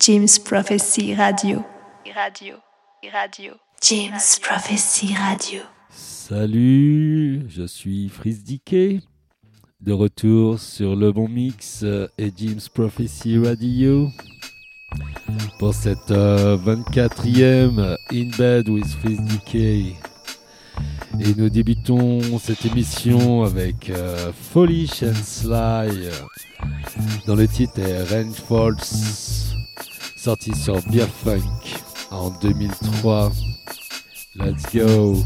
James Prophecy Radio. Radio. Radio. James Prophecy Radio. Salut, je suis Fritz Dickey, de retour sur le bon mix et James Prophecy Radio pour cette 24e euh, In Bed with Fritz Dickey. Et nous débutons cette émission avec euh, Foolish and Sly, dont le titre est Rainfalls, sorti sur Beer Funk en 2003. Let's go!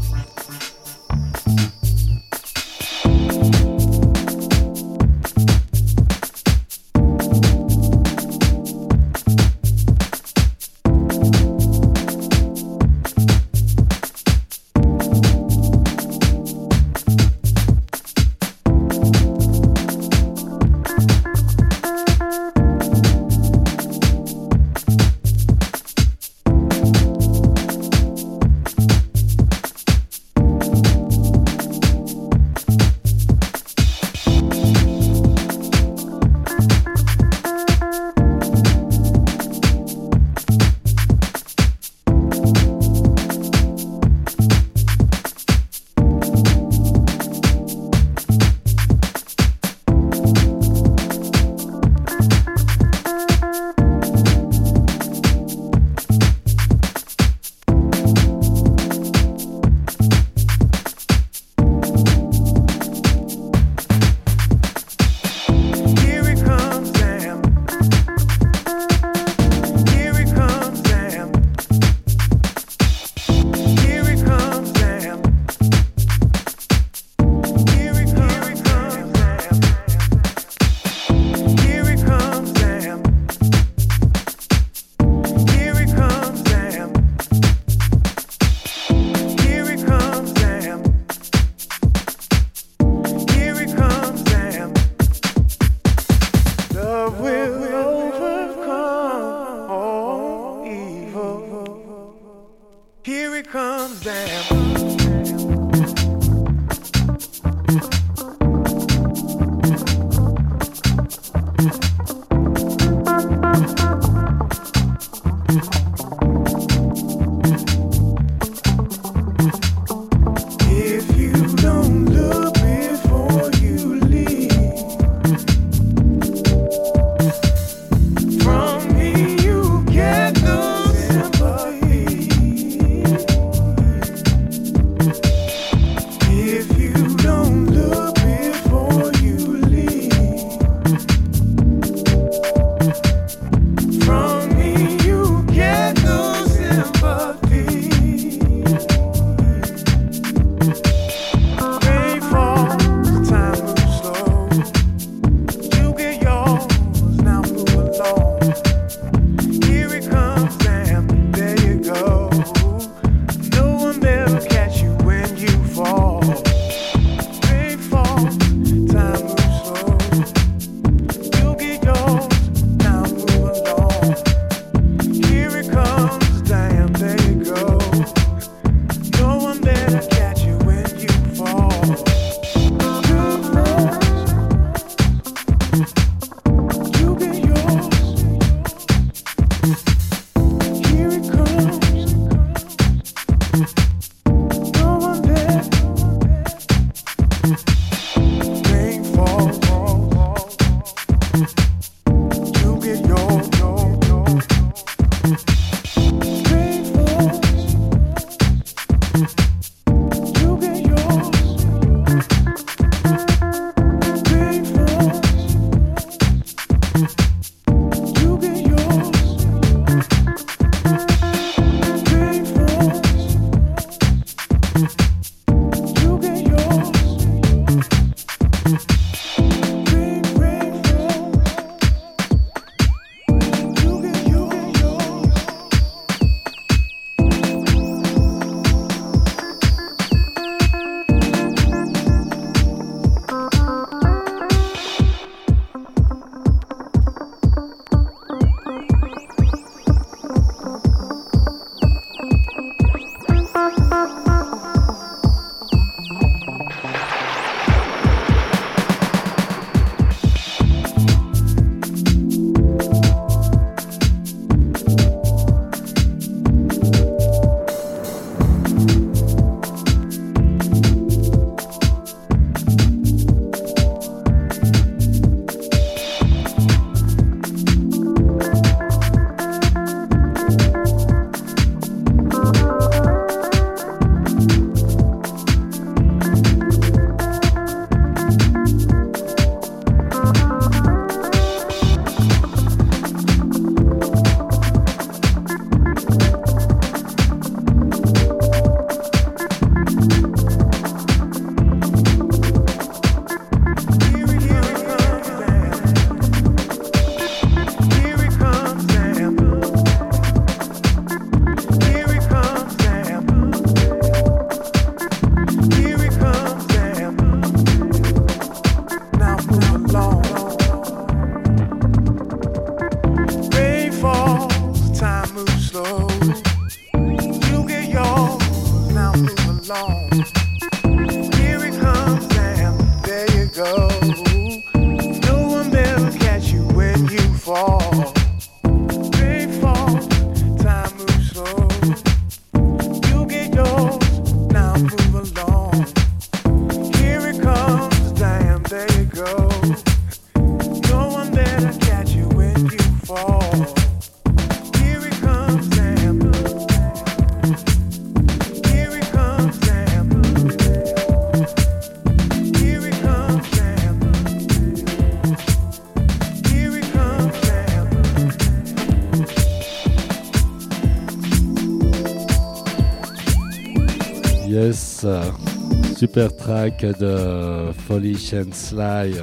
Super track de Foolish and Sly.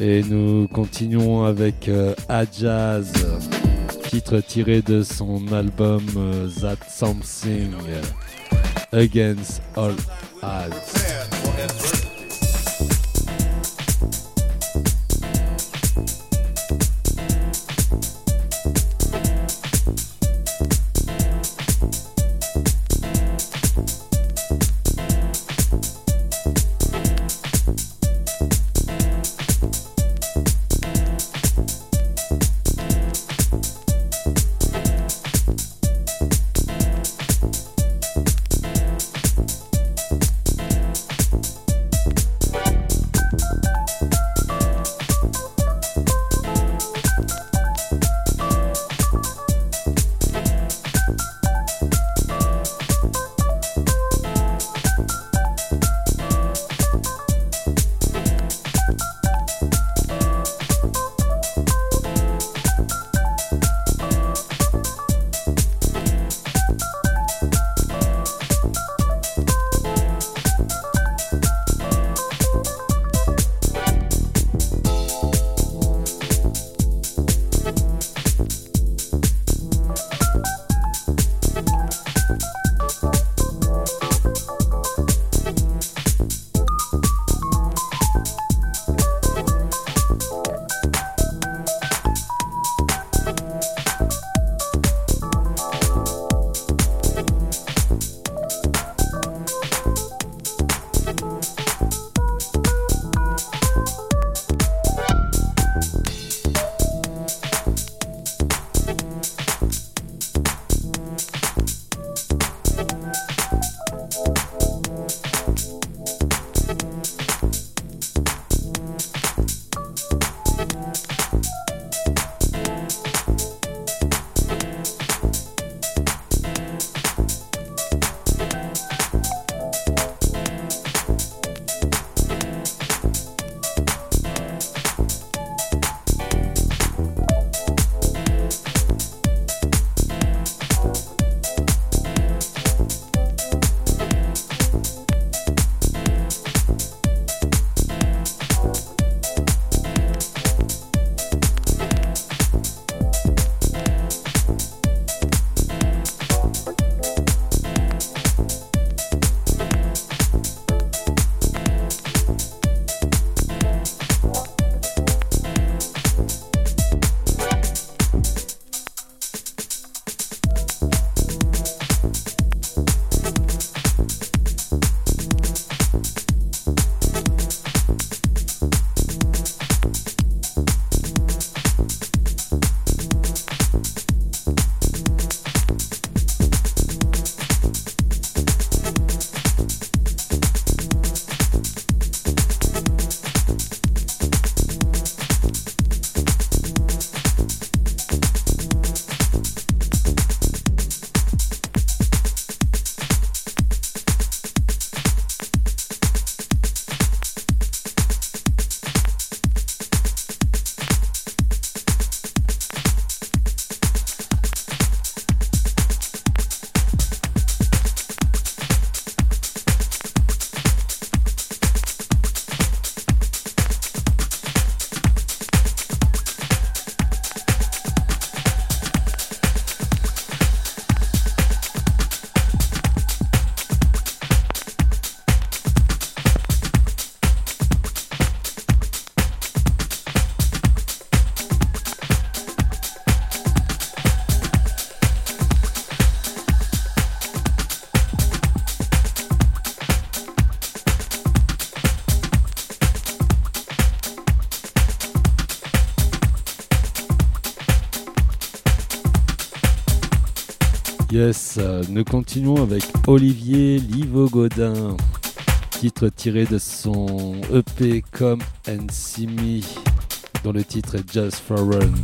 Et nous continuons avec euh, Ajaz, titre tiré de son album euh, That Something Against All Odds. Yes, euh, nous continuons avec Olivier Livo-Godin, titre tiré de son EP Come and See Me, dont le titre est Just for Run.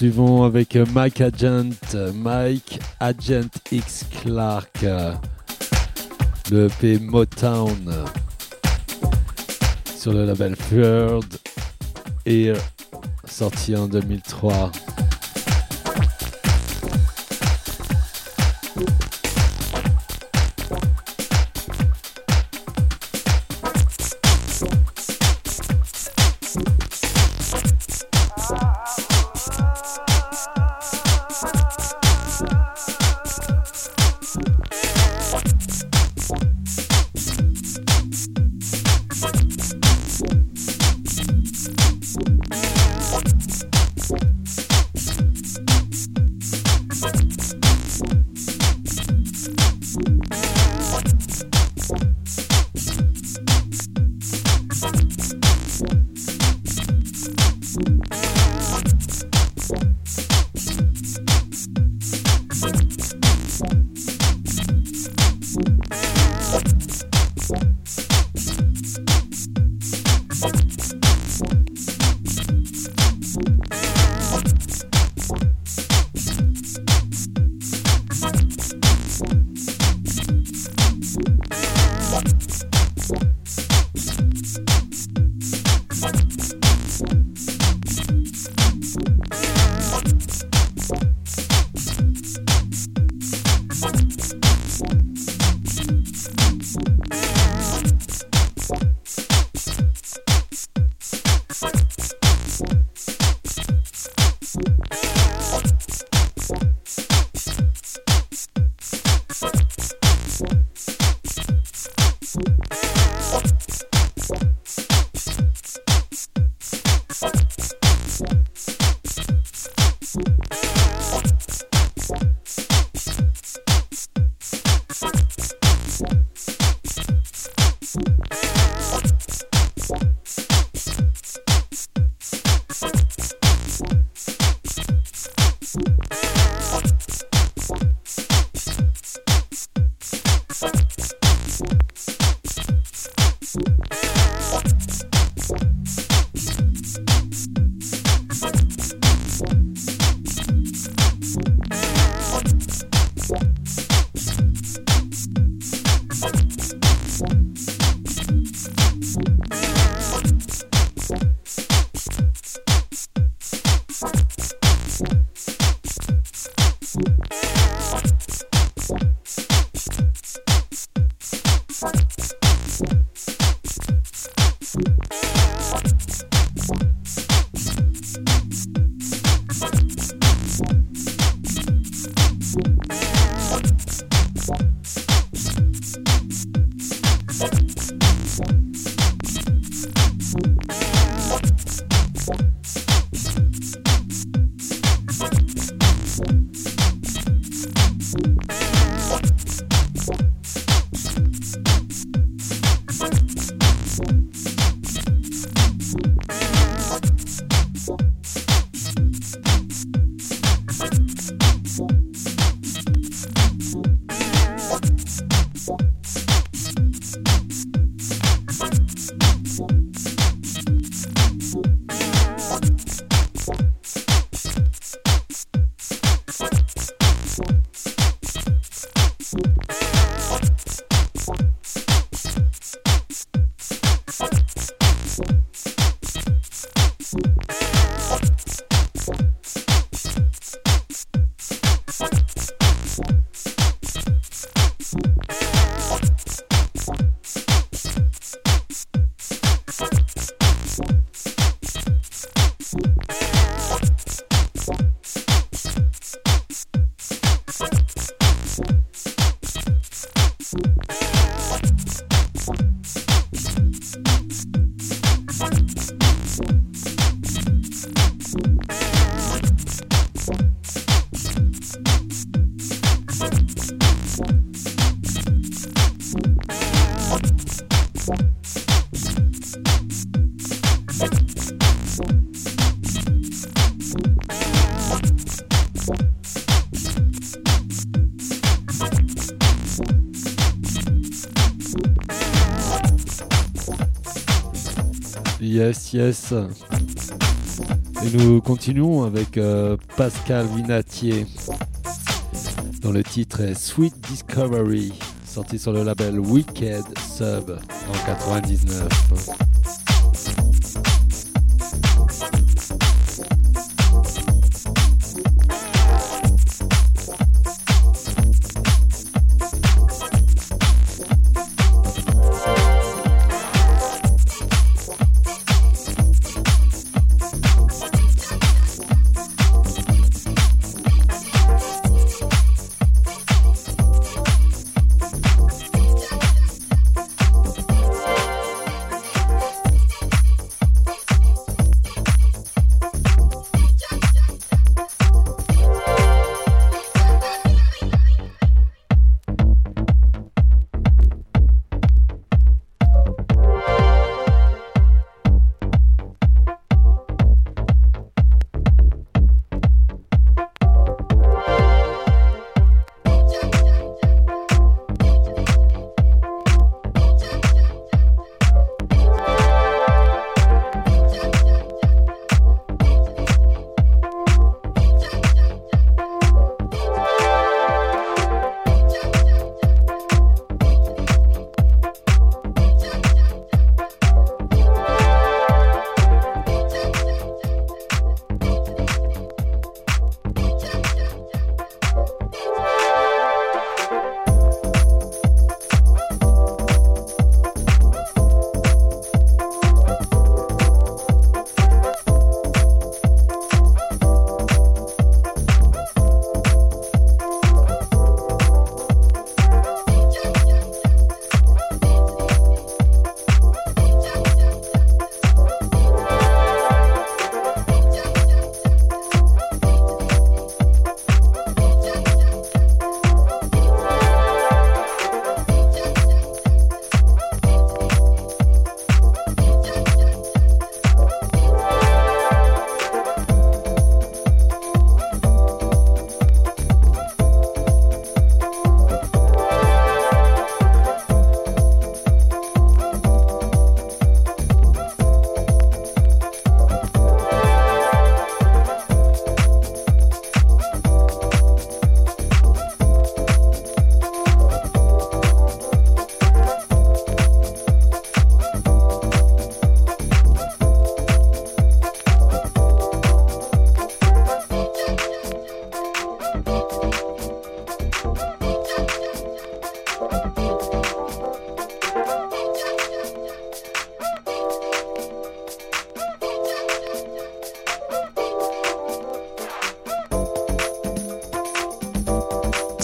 Allez, nous suivons avec Mike Agent, Mike Agent X Clark, le EP Motown sur le label Third Air, sorti en 2003. Et nous continuons avec euh, Pascal Vinatier, dont le titre est Sweet Discovery, sorti sur le label Wicked Sub en 99.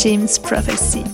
James Prophecy.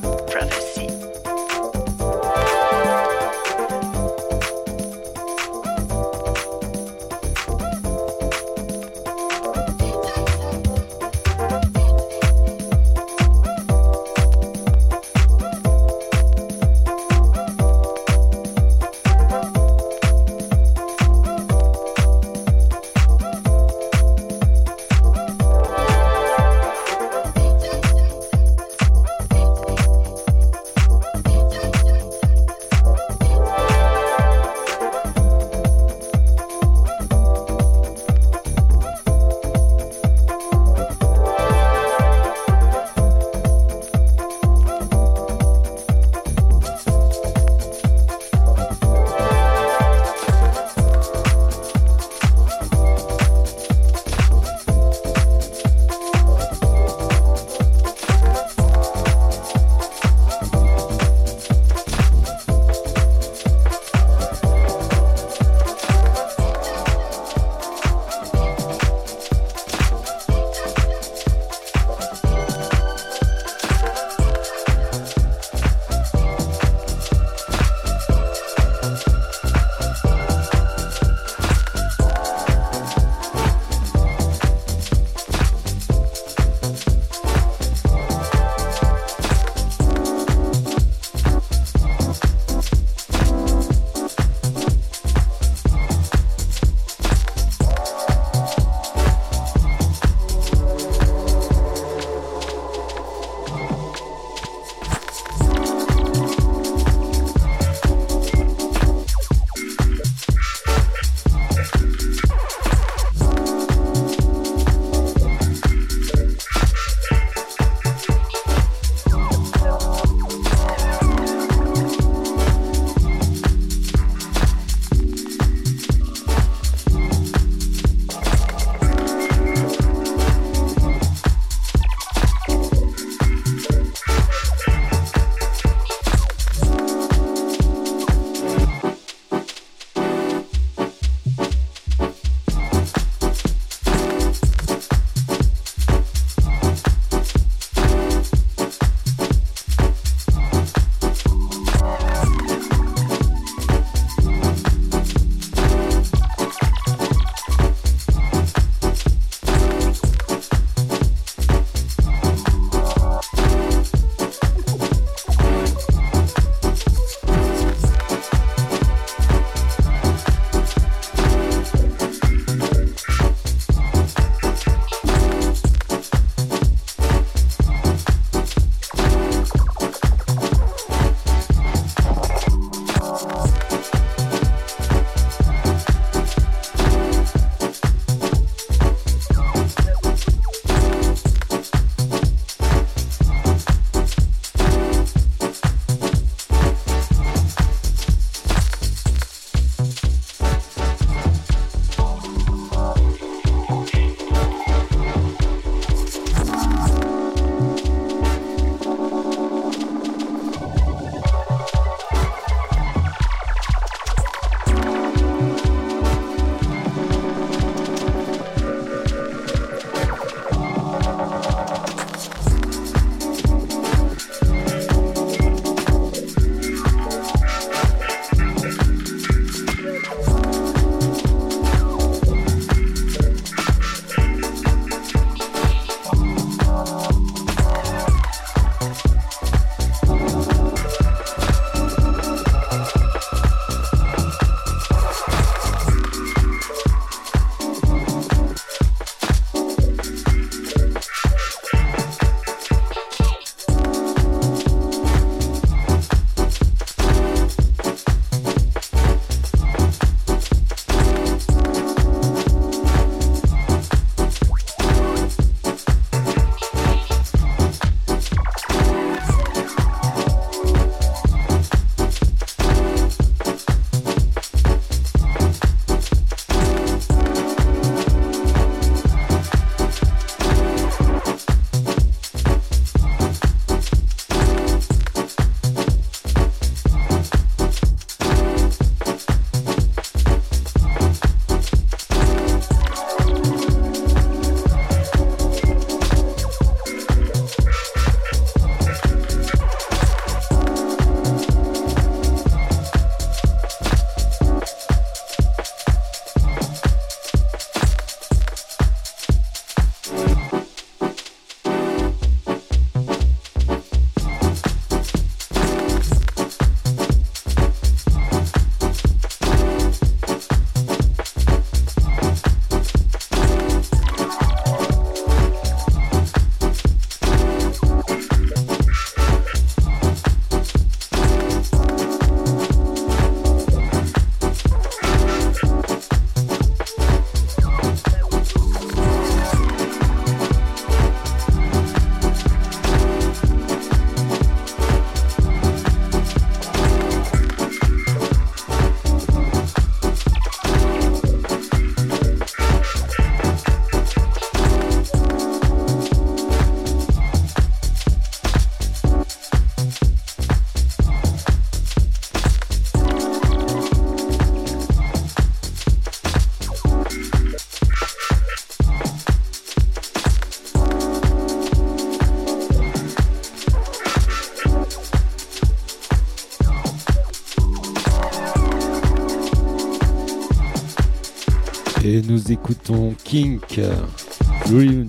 Kink,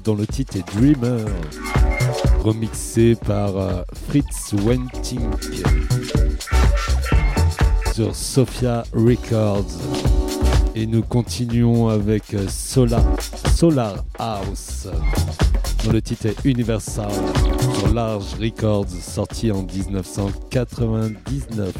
dont le titre est Dreamer, remixé par euh, Fritz Wentink. Sur Sophia Records. Et nous continuons avec euh, Solar, Solar House, dont le titre est Universal. Sur Large Records, sorti en 1999.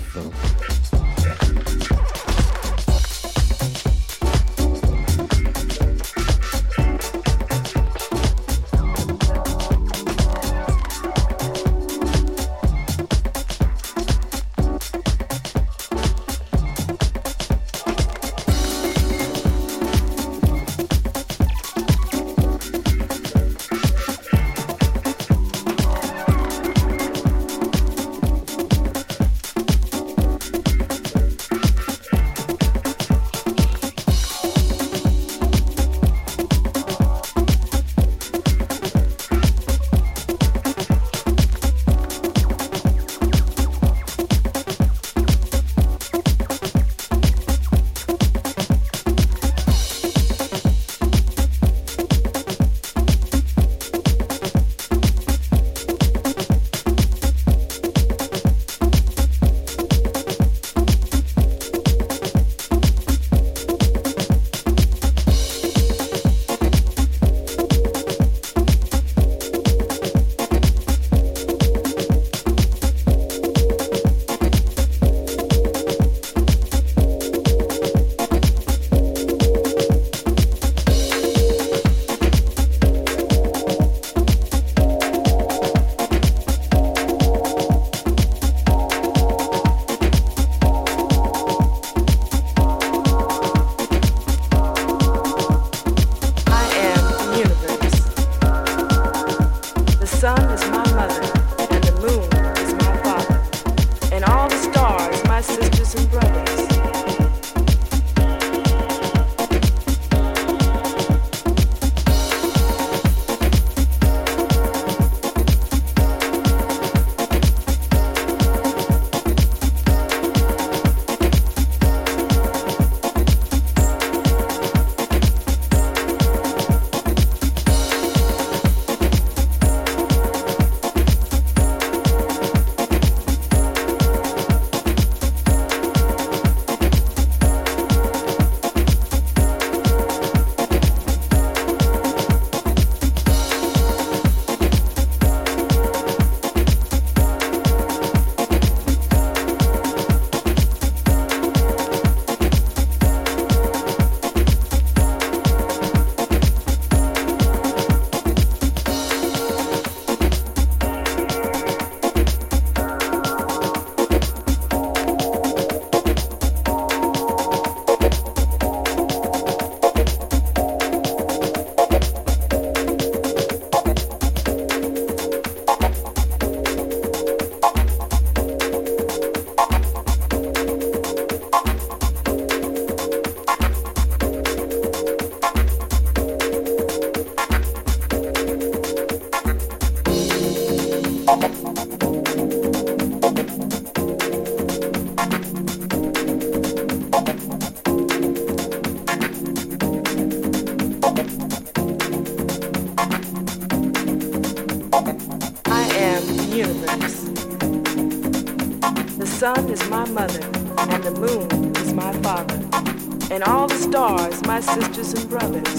sisters and brothers.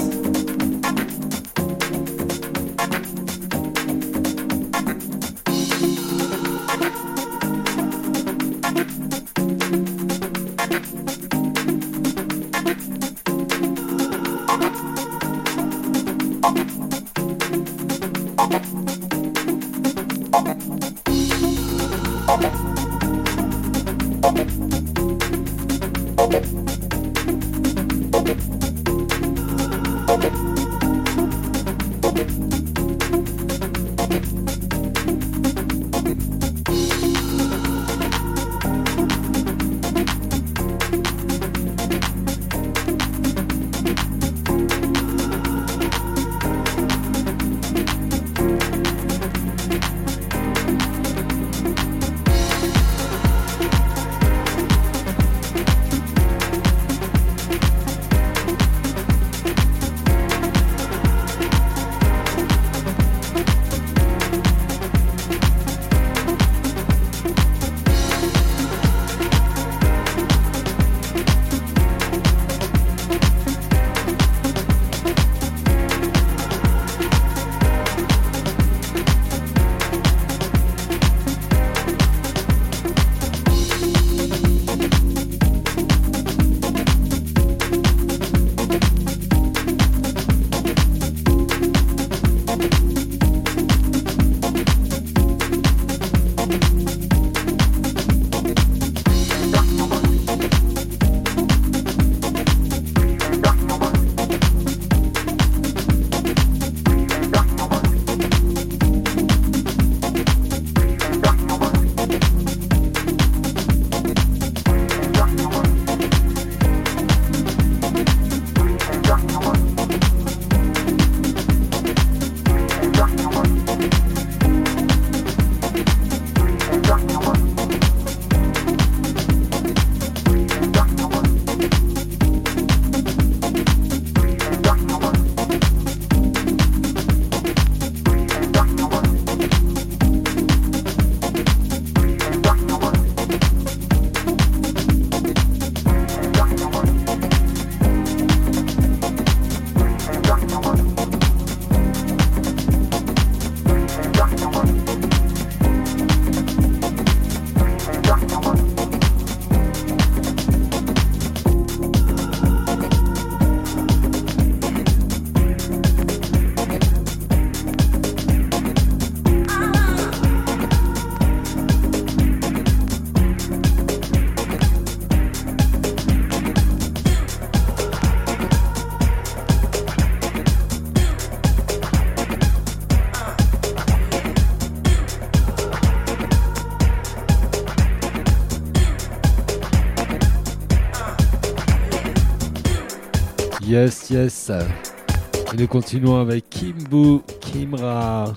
Yes, yes. Et nous continuons avec Kimbu Kimra.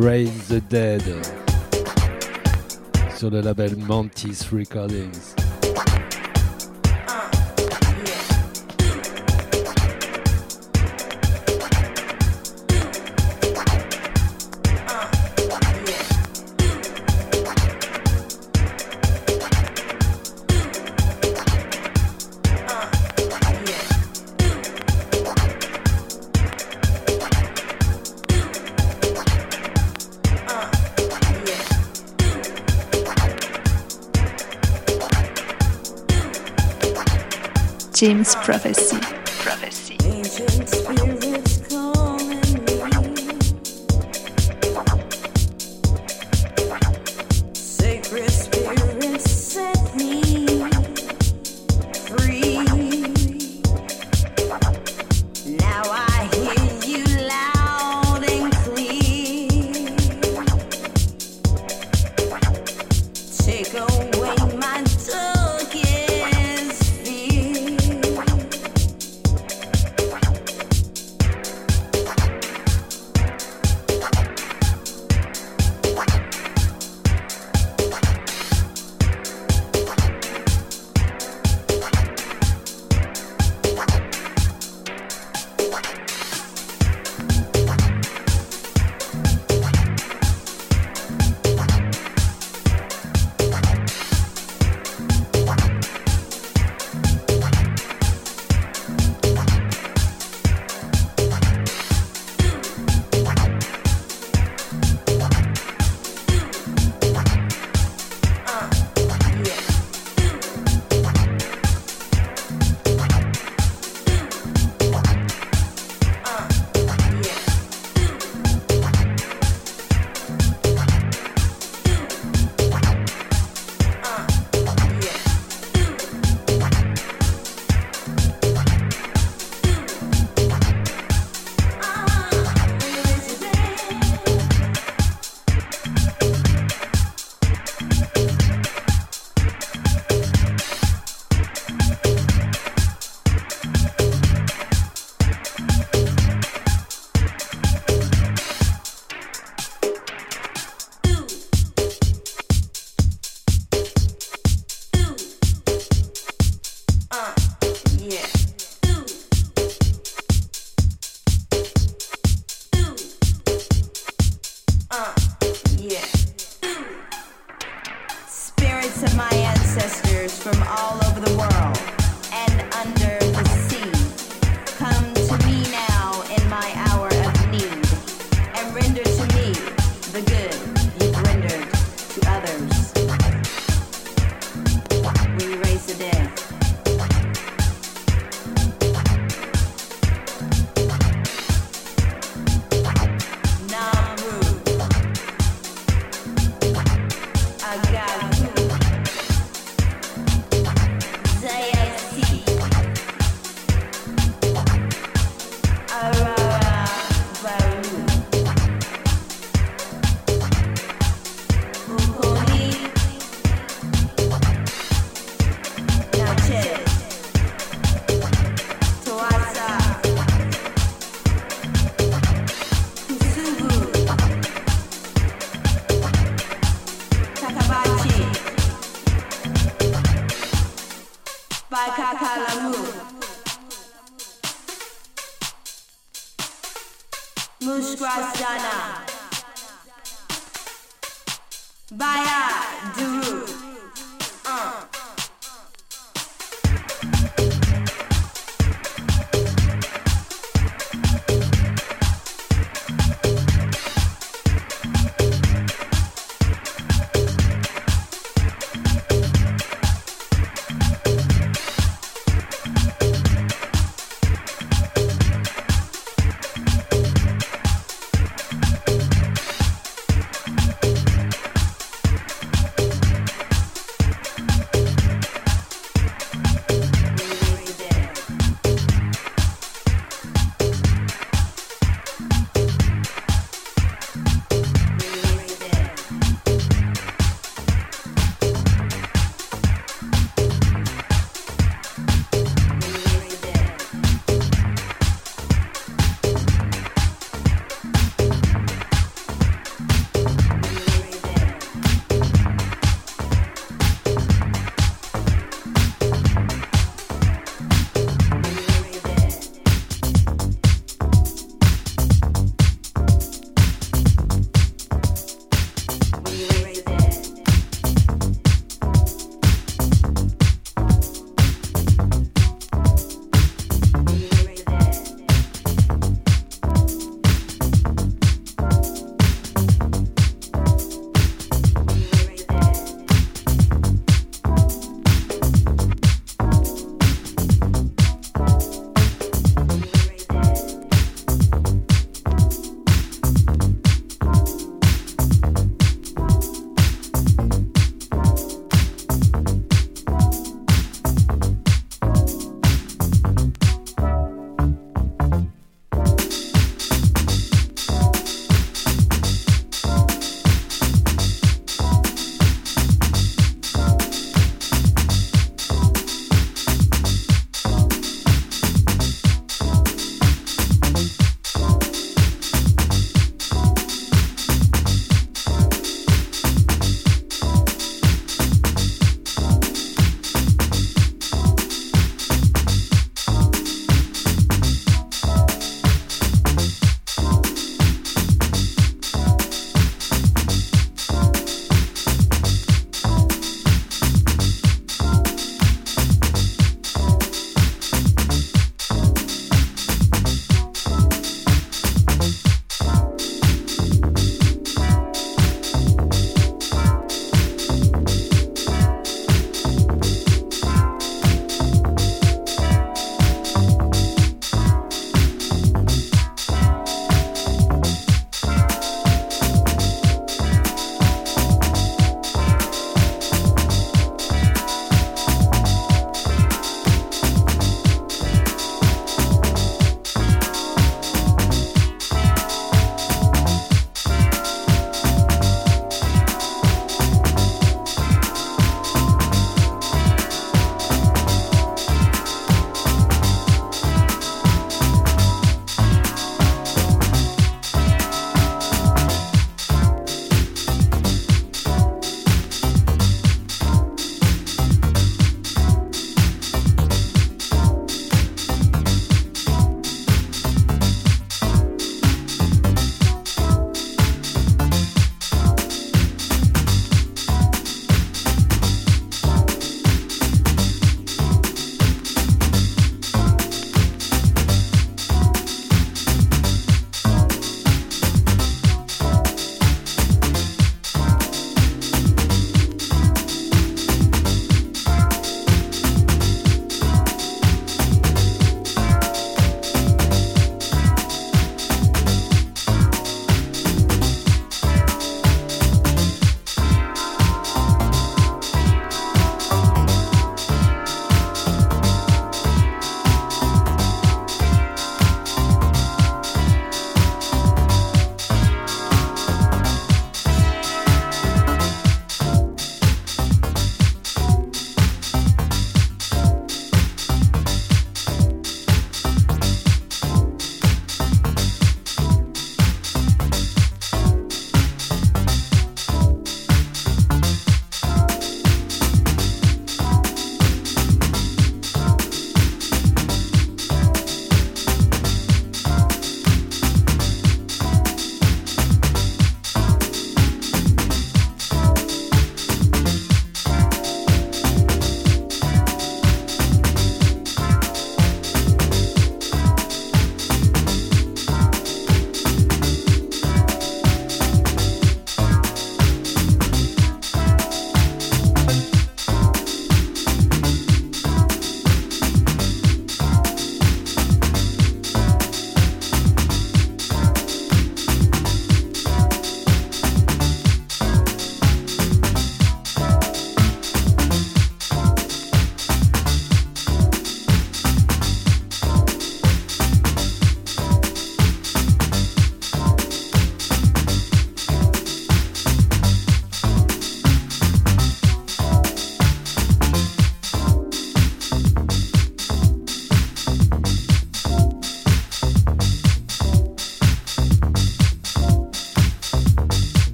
Raise the Dead. Sur le label Mantis Recordings. James Prophecy.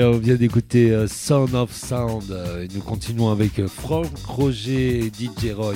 On vient d'écouter euh, Sound of Sound. Euh, et nous continuons avec euh, Franck Roger et DJ Roy.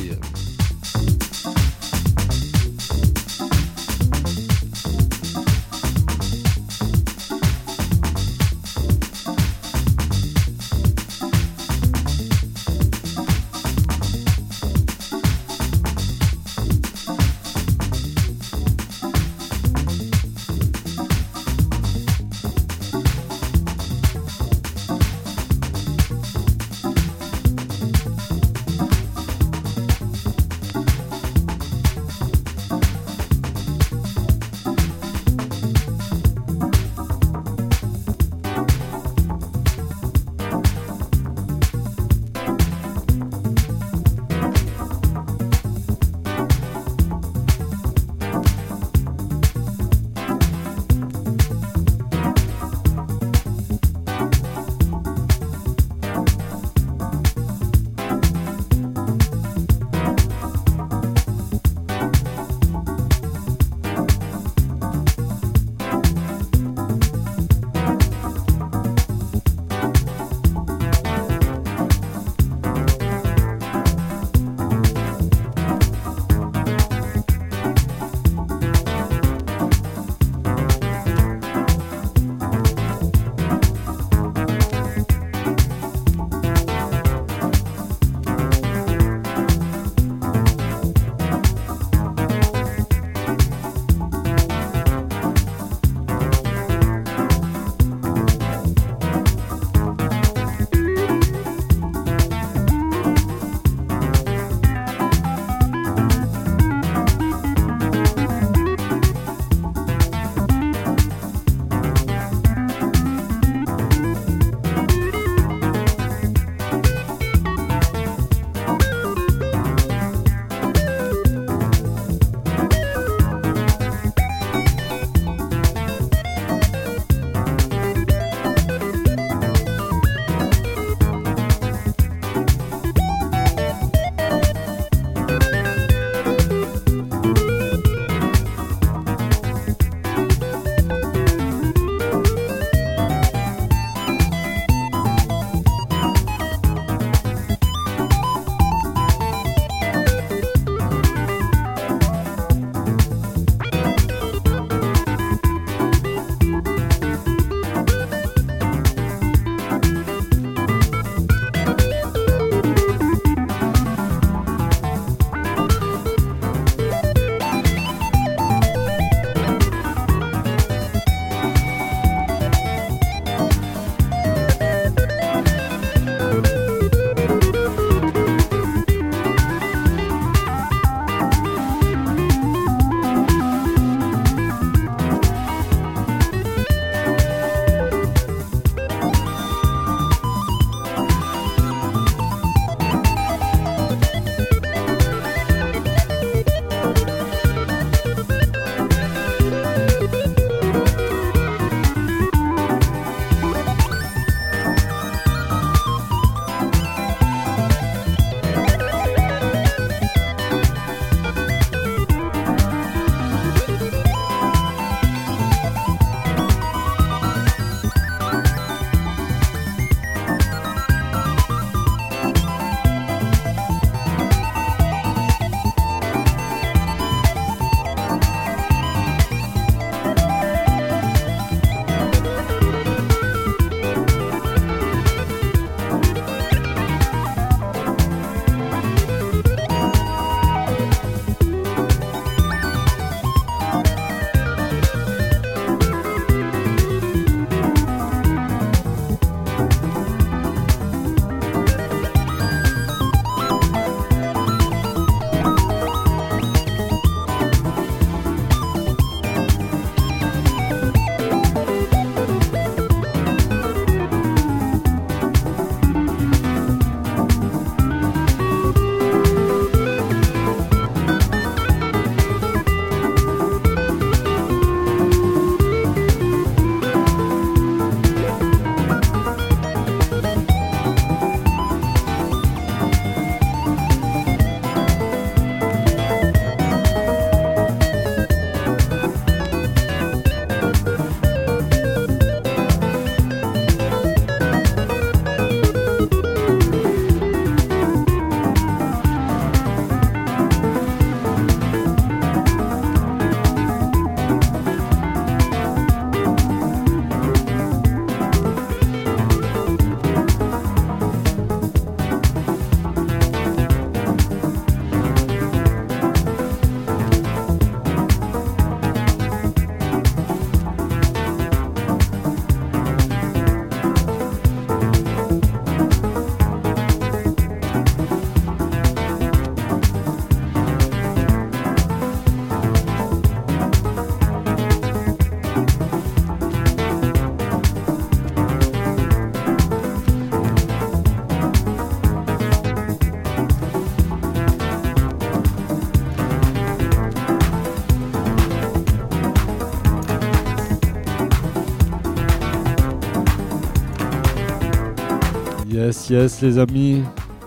Yes, yes, les amis.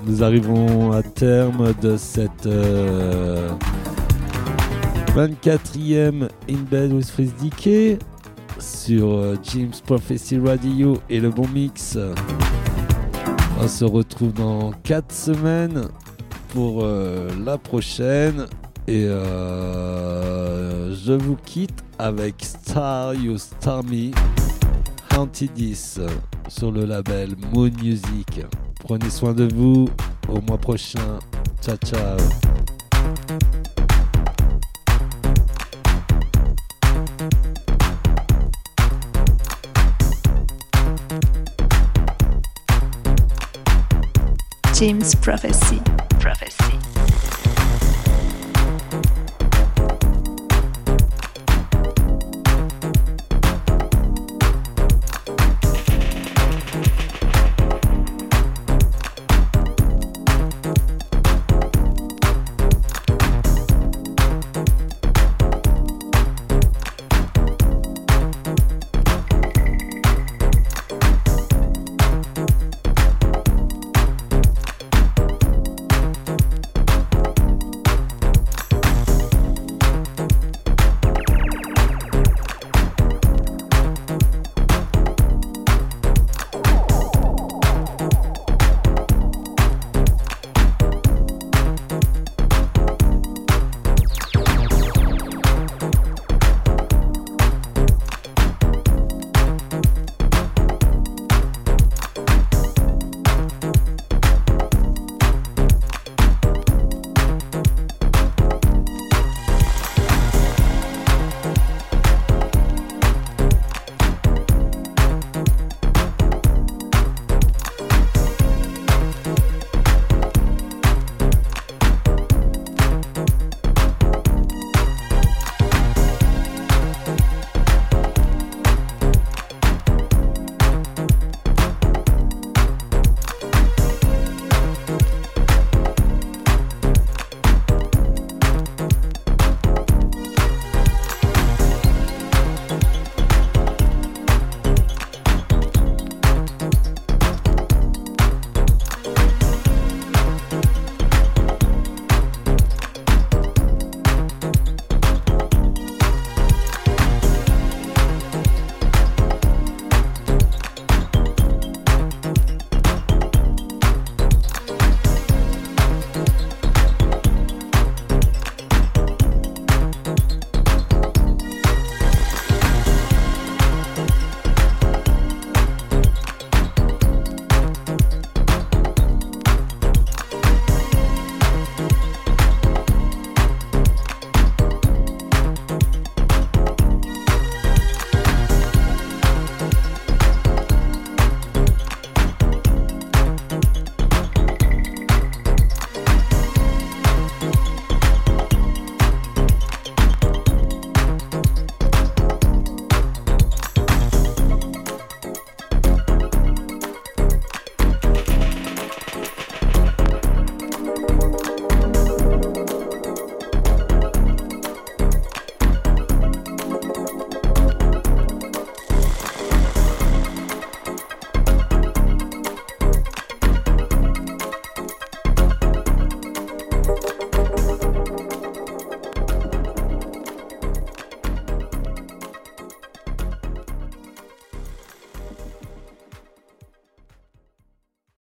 Nous arrivons à terme de cette euh, 24e In Bed with Freeze Decay sur euh, James Prophecy Radio et le bon mix. On se retrouve dans 4 semaines pour euh, la prochaine. Et euh, je vous quitte avec Star You Star Me Antidis sur le label Moon Music. Prenez soin de vous. Au mois prochain. Ciao, ciao. James Prophecy. Prophecy.